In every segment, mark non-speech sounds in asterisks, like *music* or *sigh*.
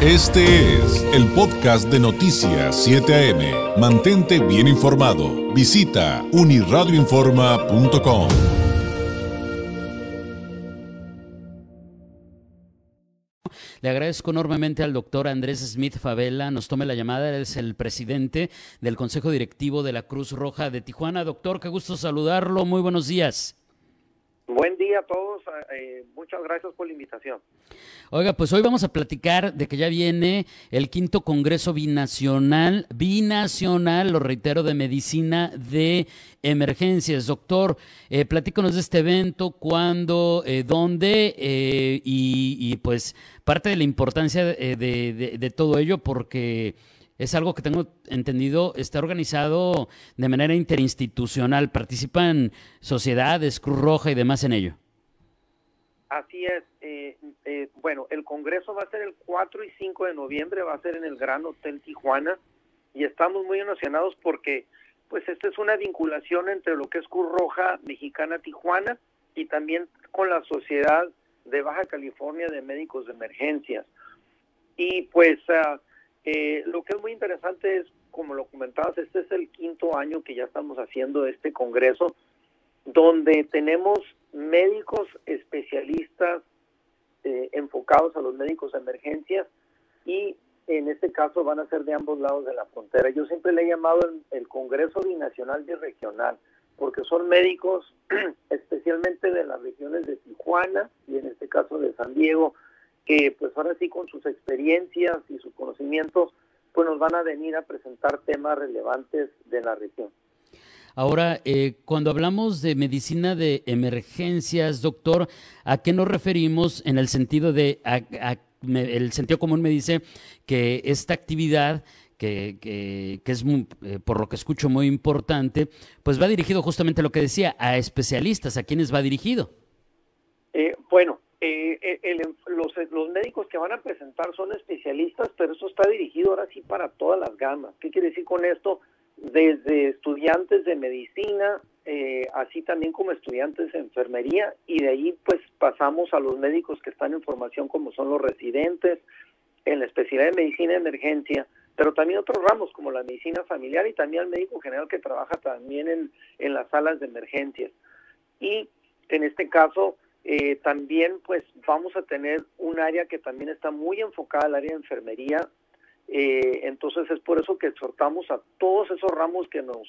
Este es el podcast de Noticias 7 AM. Mantente bien informado. Visita uniradioinforma.com. Le agradezco enormemente al doctor Andrés Smith Favela. Nos tome la llamada. es el presidente del Consejo Directivo de la Cruz Roja de Tijuana. Doctor, qué gusto saludarlo. Muy buenos días. Buen día a todos. Eh, muchas gracias por la invitación. Oiga, pues hoy vamos a platicar de que ya viene el quinto Congreso Binacional, binacional, lo reitero, de medicina de emergencias. Doctor, eh, platícanos de este evento, cuándo, eh, dónde eh, y, pues parte de la importancia de todo ello porque es algo que tengo entendido, está organizado de manera interinstitucional. ¿Participan sociedades, Cruz Roja y demás en ello? Así es. Eh, eh, bueno, el Congreso va a ser el 4 y 5 de noviembre, va a ser en el Gran Hotel Tijuana y estamos muy emocionados porque pues esta es una vinculación entre lo que es Cruz Roja Mexicana Tijuana y también con la Sociedad de Baja California de Médicos de Emergencias. Y pues uh, eh, lo que es muy interesante es, como lo comentabas, este es el quinto año que ya estamos haciendo este congreso, donde tenemos médicos especialistas eh, enfocados a los médicos de emergencias y en este caso van a ser de ambos lados de la frontera. Yo siempre le he llamado el, el Congreso Binacional y Regional, porque son médicos *clears throat* especialmente de las regiones de Tijuana y en este caso de San Diego, que pues ahora sí con sus experiencias y sus conocimientos pues nos van a venir a presentar temas relevantes de la región. Ahora, eh, cuando hablamos de medicina de emergencias, doctor, ¿a qué nos referimos en el sentido de, el sentido común me dice que esta actividad que, que, es, eh, por lo que escucho, muy importante, pues va dirigido justamente a lo que decía, a especialistas, ¿a quiénes va dirigido? Eh, bueno, eh, eh los, los, médicos que van a presentar son especialistas, pero eso está dirigido ahora sí para todas las gamas. ¿Qué quiere decir con esto? Desde estudiantes de medicina, eh, así también como estudiantes de enfermería, y de ahí pues pasamos a los médicos que están en formación como son los residentes en la especialidad de medicina de emergencia, pero también otros ramos como la medicina familiar y también al médico general que trabaja también en, en las salas de emergencias. Y en este caso, eh, también pues vamos a tener un área que también está muy enfocada al área de enfermería. Eh, entonces es por eso que exhortamos a todos esos ramos que nos,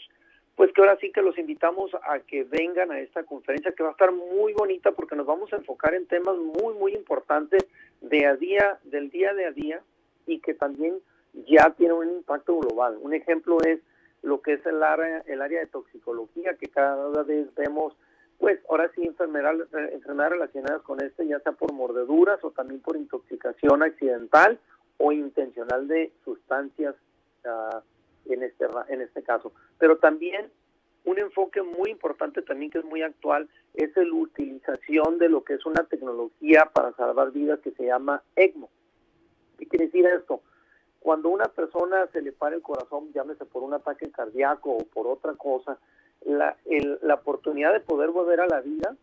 pues que ahora sí que los invitamos a que vengan a esta conferencia que va a estar muy bonita porque nos vamos a enfocar en temas muy, muy importantes de a día, del día de a día y que también ya tienen un impacto global. Un ejemplo es lo que es el área, el área de toxicología que cada vez vemos pues ahora sí enfermedades, eh, enfermedades relacionadas con este, ya sea por mordeduras o también por intoxicación accidental o intencional de sustancias uh, en este en este caso. Pero también un enfoque muy importante también que es muy actual es la utilización de lo que es una tecnología para salvar vidas que se llama ECMO. ¿Qué quiere decir esto? Cuando una persona se le para el corazón, llámese por un ataque cardíaco o por otra cosa, la, la oportunidad de poder volver a la vida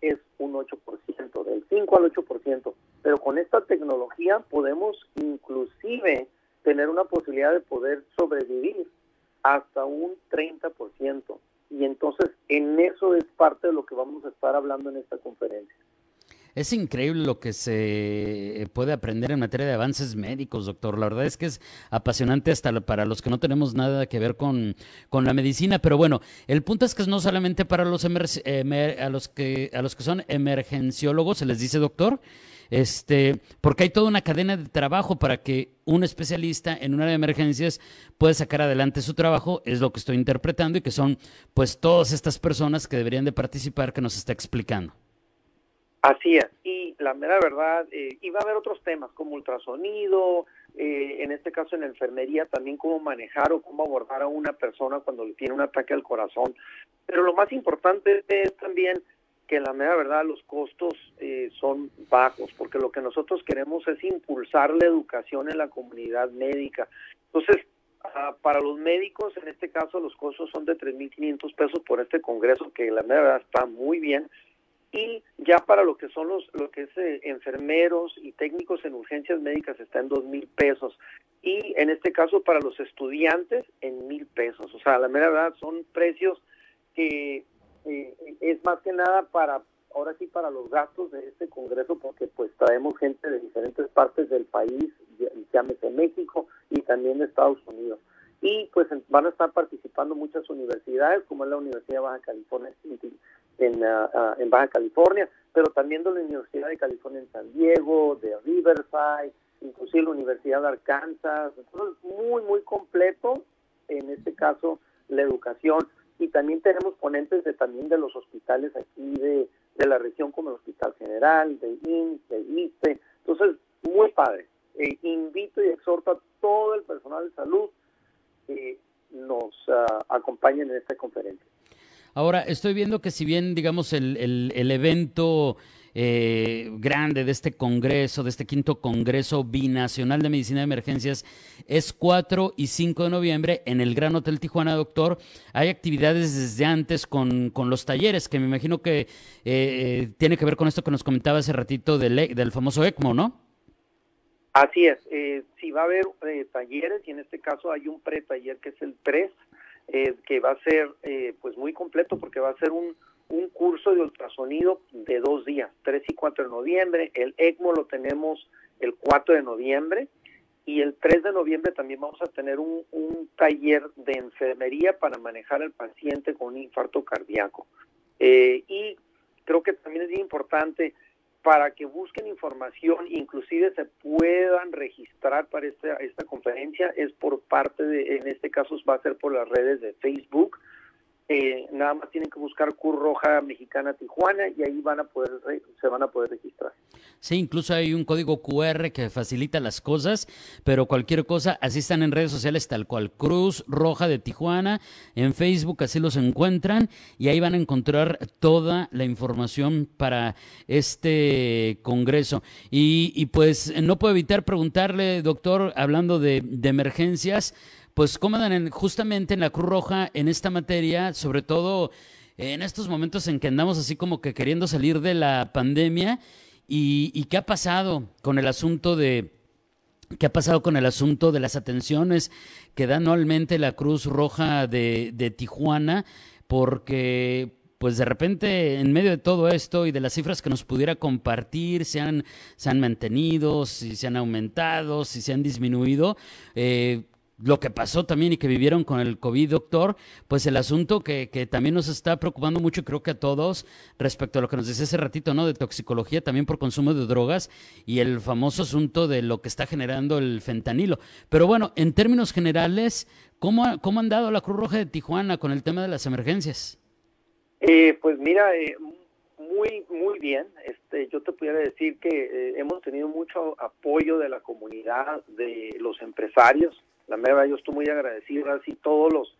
es un 8%, del 5 al 8%, pero con esta tecnología podemos inclusive tener una posibilidad de poder sobrevivir hasta un 30%. Y entonces en eso es parte de lo que vamos a estar hablando en esta conferencia. Es increíble lo que se puede aprender en materia de avances médicos, doctor. La verdad es que es apasionante hasta para los que no tenemos nada que ver con, con la medicina. Pero bueno, el punto es que no solamente para los a los que a los que son emergenciólogos, se les dice doctor, este, porque hay toda una cadena de trabajo para que un especialista en un área de emergencias pueda sacar adelante su trabajo, es lo que estoy interpretando, y que son pues todas estas personas que deberían de participar que nos está explicando. Así es, y la mera verdad, eh, y a haber otros temas como ultrasonido, eh, en este caso en enfermería también cómo manejar o cómo abordar a una persona cuando le tiene un ataque al corazón. Pero lo más importante es también que la mera verdad los costos eh, son bajos, porque lo que nosotros queremos es impulsar la educación en la comunidad médica. Entonces, ah, para los médicos, en este caso, los costos son de 3.500 pesos por este congreso, que la mera verdad está muy bien y ya para lo que son los lo que es eh, enfermeros y técnicos en urgencias médicas está en dos mil pesos. Y en este caso para los estudiantes en mil pesos. O sea la mera verdad son precios que eh, es más que nada para ahora sí para los gastos de este congreso porque pues traemos gente de diferentes partes del país llámese México y también de Estados Unidos. Y pues van a estar participando muchas universidades como es la Universidad de Baja California en, ah, en Baja California, pero también de la Universidad de California en San Diego, de Riverside, inclusive la Universidad de Arkansas. Entonces, muy, muy completo, en este caso, la educación. Y también tenemos ponentes de también de los hospitales aquí de, de la región, como el Hospital General, de INS, de ISTE. Entonces, muy padre. Eh, invito y exhorto a todo el personal de salud que nos uh, acompañen en esta conferencia. Ahora, estoy viendo que si bien, digamos, el, el, evento eh, grande de este Congreso, de este quinto Congreso Binacional de Medicina de Emergencias, es 4 y 5 de noviembre en el Gran Hotel Tijuana, doctor. Hay actividades desde antes con, con los talleres, que me imagino que eh, eh, tiene que ver con esto que nos comentaba hace ratito del, del famoso ECMO, ¿no? Así es, eh, sí va a haber talleres y en este caso hay un pre-taller que es el PRES, eh, que va a ser eh, pues muy completo porque va a ser un, un curso de ultrasonido de dos días, 3 y 4 de noviembre. El ECMO lo tenemos el 4 de noviembre y el 3 de noviembre también vamos a tener un, un taller de enfermería para manejar al paciente con un infarto cardíaco. Eh, y creo que también es importante para que busquen información, inclusive se puedan registrar para esta, esta conferencia, es por parte de, en este caso va a ser por las redes de Facebook, eh, nada más tienen que buscar Cruz Roja Mexicana Tijuana y ahí van a poder se van a poder registrar. Sí, incluso hay un código QR que facilita las cosas, pero cualquier cosa, así están en redes sociales tal cual, Cruz Roja de Tijuana, en Facebook así los encuentran y ahí van a encontrar toda la información para este congreso. Y, y pues no puedo evitar preguntarle, doctor, hablando de, de emergencias, pues cómo dan justamente en la Cruz Roja en esta materia, sobre todo en estos momentos en que andamos así como que queriendo salir de la pandemia. Y, qué ha pasado con el asunto de qué ha pasado con el asunto de las atenciones que da anualmente la Cruz Roja de, de Tijuana, porque pues de repente en medio de todo esto y de las cifras que nos pudiera compartir, se han, se han mantenido, si se han aumentado, si se han disminuido, eh, lo que pasó también y que vivieron con el COVID, doctor, pues el asunto que, que, también nos está preocupando mucho, creo que a todos, respecto a lo que nos decía hace ratito, ¿no? De toxicología también por consumo de drogas y el famoso asunto de lo que está generando el fentanilo. Pero bueno, en términos generales, ¿cómo, cómo han dado la Cruz Roja de Tijuana con el tema de las emergencias? Eh, pues mira, eh, muy, muy bien. Este, yo te pudiera decir que eh, hemos tenido mucho apoyo de la comunidad, de los empresarios, la mera yo estoy muy agradecido así todos los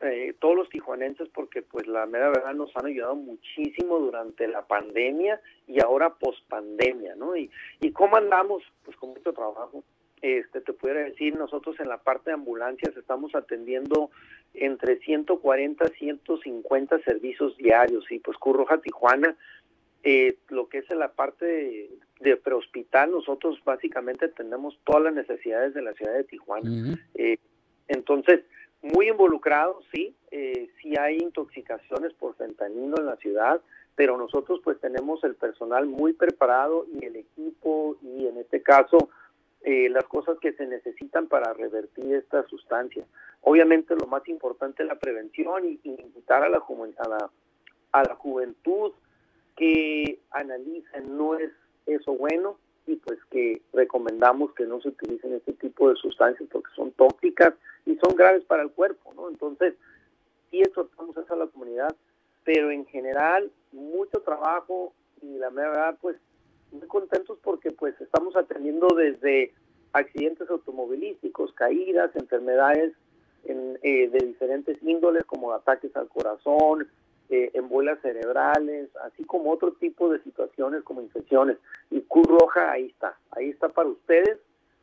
eh, todos los tijuanenses porque pues la mera verdad nos han ayudado muchísimo durante la pandemia y ahora post pandemia, ¿no? Y, y cómo andamos, pues con mucho trabajo. Este, te pudiera decir, nosotros en la parte de ambulancias estamos atendiendo entre 140 y 150 servicios diarios y pues Curroja Tijuana eh, lo que es en la parte de, prehospital, nosotros básicamente tenemos todas las necesidades de la ciudad de Tijuana. Eh, entonces, muy involucrados, sí, eh, sí hay intoxicaciones por fentanilo en la ciudad, pero nosotros pues tenemos el personal muy preparado y el equipo y en este caso eh, las cosas que se necesitan para revertir estas sustancias. Obviamente lo más importante es la prevención y, invitar a la, a la, a la juventud que analicen no es eso bueno y pues que recomendamos que no se utilicen este tipo de sustancias porque son tóxicas y son graves para el cuerpo, ¿no? Entonces, sí exhortamos eso a la comunidad, pero en general mucho trabajo y la verdad pues muy contentos porque pues estamos atendiendo desde accidentes automovilísticos, caídas, enfermedades en, eh, de diferentes índoles como ataques al corazón, eh, en bolas cerebrales, así como otro tipo de situaciones como infecciones. Y Cruz Roja ahí está, ahí está para ustedes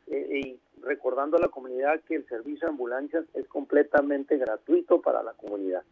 eh, y recordando a la comunidad que el servicio de ambulancias es completamente gratuito para la comunidad.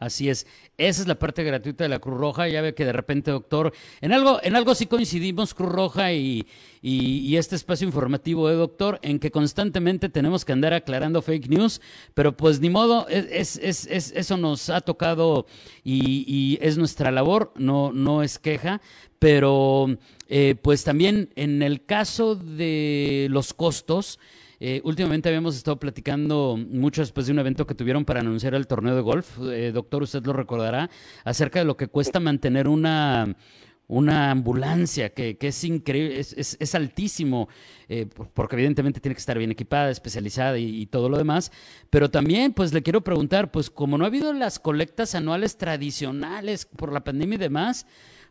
Así es. Esa es la parte gratuita de la Cruz Roja. Ya ve que de repente, doctor, en algo, en algo sí coincidimos, Cruz Roja y, y, este espacio informativo, ¿eh, doctor? En que constantemente tenemos que andar aclarando fake news, pero pues ni modo, es, es, es, eso nos ha tocado y, y, es nuestra labor, no, no es queja, pero eh, pues también en el caso de los costos, eh, últimamente habíamos estado platicando mucho después de un evento que tuvieron para anunciar el torneo de golf. Eh, doctor, usted lo recordará, acerca de lo que cuesta mantener una, una ambulancia que, es increíble, es, altísimo, eh, porque evidentemente tiene que estar bien equipada, especializada y, todo lo demás. Pero también, pues le quiero preguntar, pues como no ha habido las colectas anuales tradicionales por la pandemia y demás,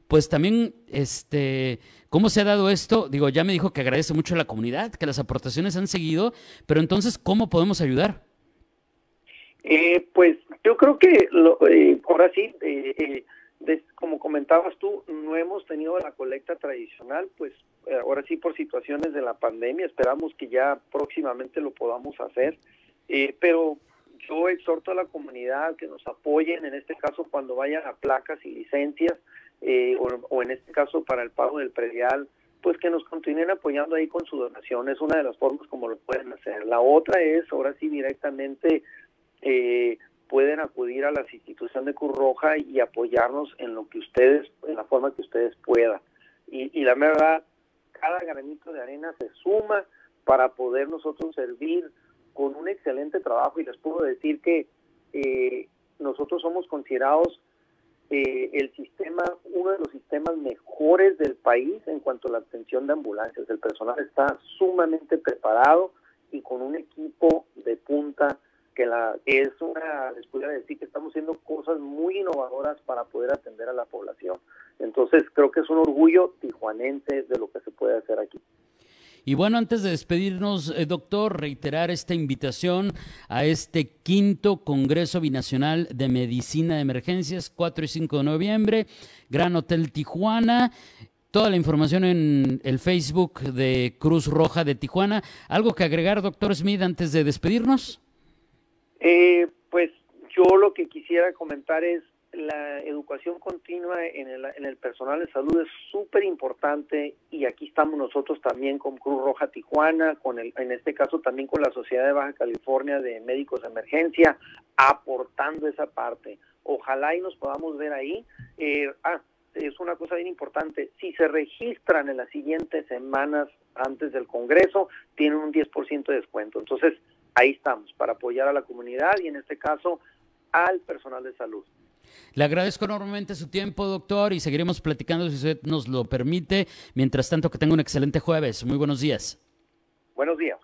pues también, este, ¿cómo se ha dado esto? Digo, ya me dijo que agradece mucho a la comunidad, que las aportaciones han seguido, pero entonces, ¿cómo podemos ayudar? Eh, pues yo creo que lo, eh, ahora sí, eh, como comentabas tú, no hemos tenido la colecta tradicional, pues ahora sí por situaciones de la pandemia, esperamos que ya próximamente lo podamos hacer, pero yo exhorto a la comunidad que nos apoyen, en este caso cuando vayan a placas y licencias, eh, o, en este caso para el pago del predial, pues que nos continúen apoyando ahí con su donación, es una de las formas como lo pueden hacer. La otra es, ahora sí directamente, eh, pueden acudir a las instituciones de Cruz Roja y apoyarnos en lo que ustedes, en la forma que ustedes puedan. Y, y la verdad, cada granito de arena se suma para poder nosotros servir con un excelente trabajo y les puedo decir que eh, nosotros somos considerados eh, el sistema, uno de los sistemas mejores del país en cuanto a la atención de ambulancias. El personal está sumamente preparado y con un equipo de punta que la es una, les pudiera decir que estamos haciendo cosas muy innovadoras para poder atender a la población. Entonces creo que es un orgullo tijuanense de lo que se puede hacer aquí. Y bueno, antes de despedirnos, eh, doctor, reiterar esta invitación a este quinto Congreso Binacional de Medicina de Emergencias, 4 y 5 de noviembre, Gran Hotel Tijuana. Toda la información en el Facebook de Cruz Roja de Tijuana. ¿Algo que agregar, doctor Smith, antes de despedirnos? Eh, pues yo lo que quisiera comentar es la educación continua en el, en el personal de salud es súper importante y aquí estamos nosotros también con Cruz Roja Tijuana, con el, en este caso también con la Sociedad de Baja California de Médicos de Emergencia, aportando esa parte. Ojalá y nos podamos ver ahí. Eh, ah, es una cosa bien importante, si se registran en las siguientes semanas antes del Congreso, tienen un 10% de descuento. Entonces, ahí estamos, para apoyar a la comunidad y en este caso al personal de salud. Le agradezco enormemente su tiempo, doctor, y seguiremos platicando si usted nos lo permite. Mientras tanto, que tenga un excelente jueves. Muy buenos días. Buenos días.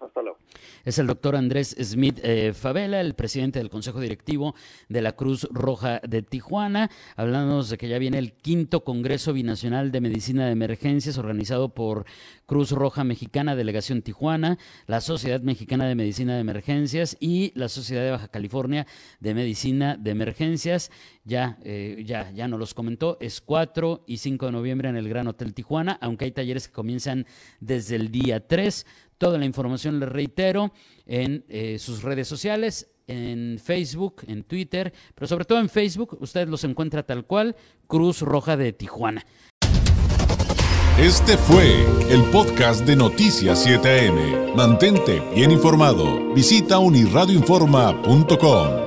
Es el doctor Andrés Smith eh, Favela, el presidente del Consejo Directivo de la Cruz Roja de Tijuana, hablándonos de que ya viene el quinto Congreso Binacional de Medicina de Emergencias organizado por Cruz Roja Mexicana, Delegación Tijuana, la Sociedad Mexicana de Medicina de Emergencias y la Sociedad de Baja California de Medicina de Emergencias. Ya, eh, ya, ya nos los comentó, es 4 y 5 de noviembre en el Gran Hotel Tijuana, aunque hay talleres que comienzan desde el día 3. Toda la información, les reitero, en eh, sus redes sociales, en Facebook, en Twitter, pero sobre todo en Facebook, usted los encuentra tal cual, Cruz Roja de Tijuana. Este fue el podcast de Noticias 7am. Mantente bien informado. Visita unirradioinforma.com.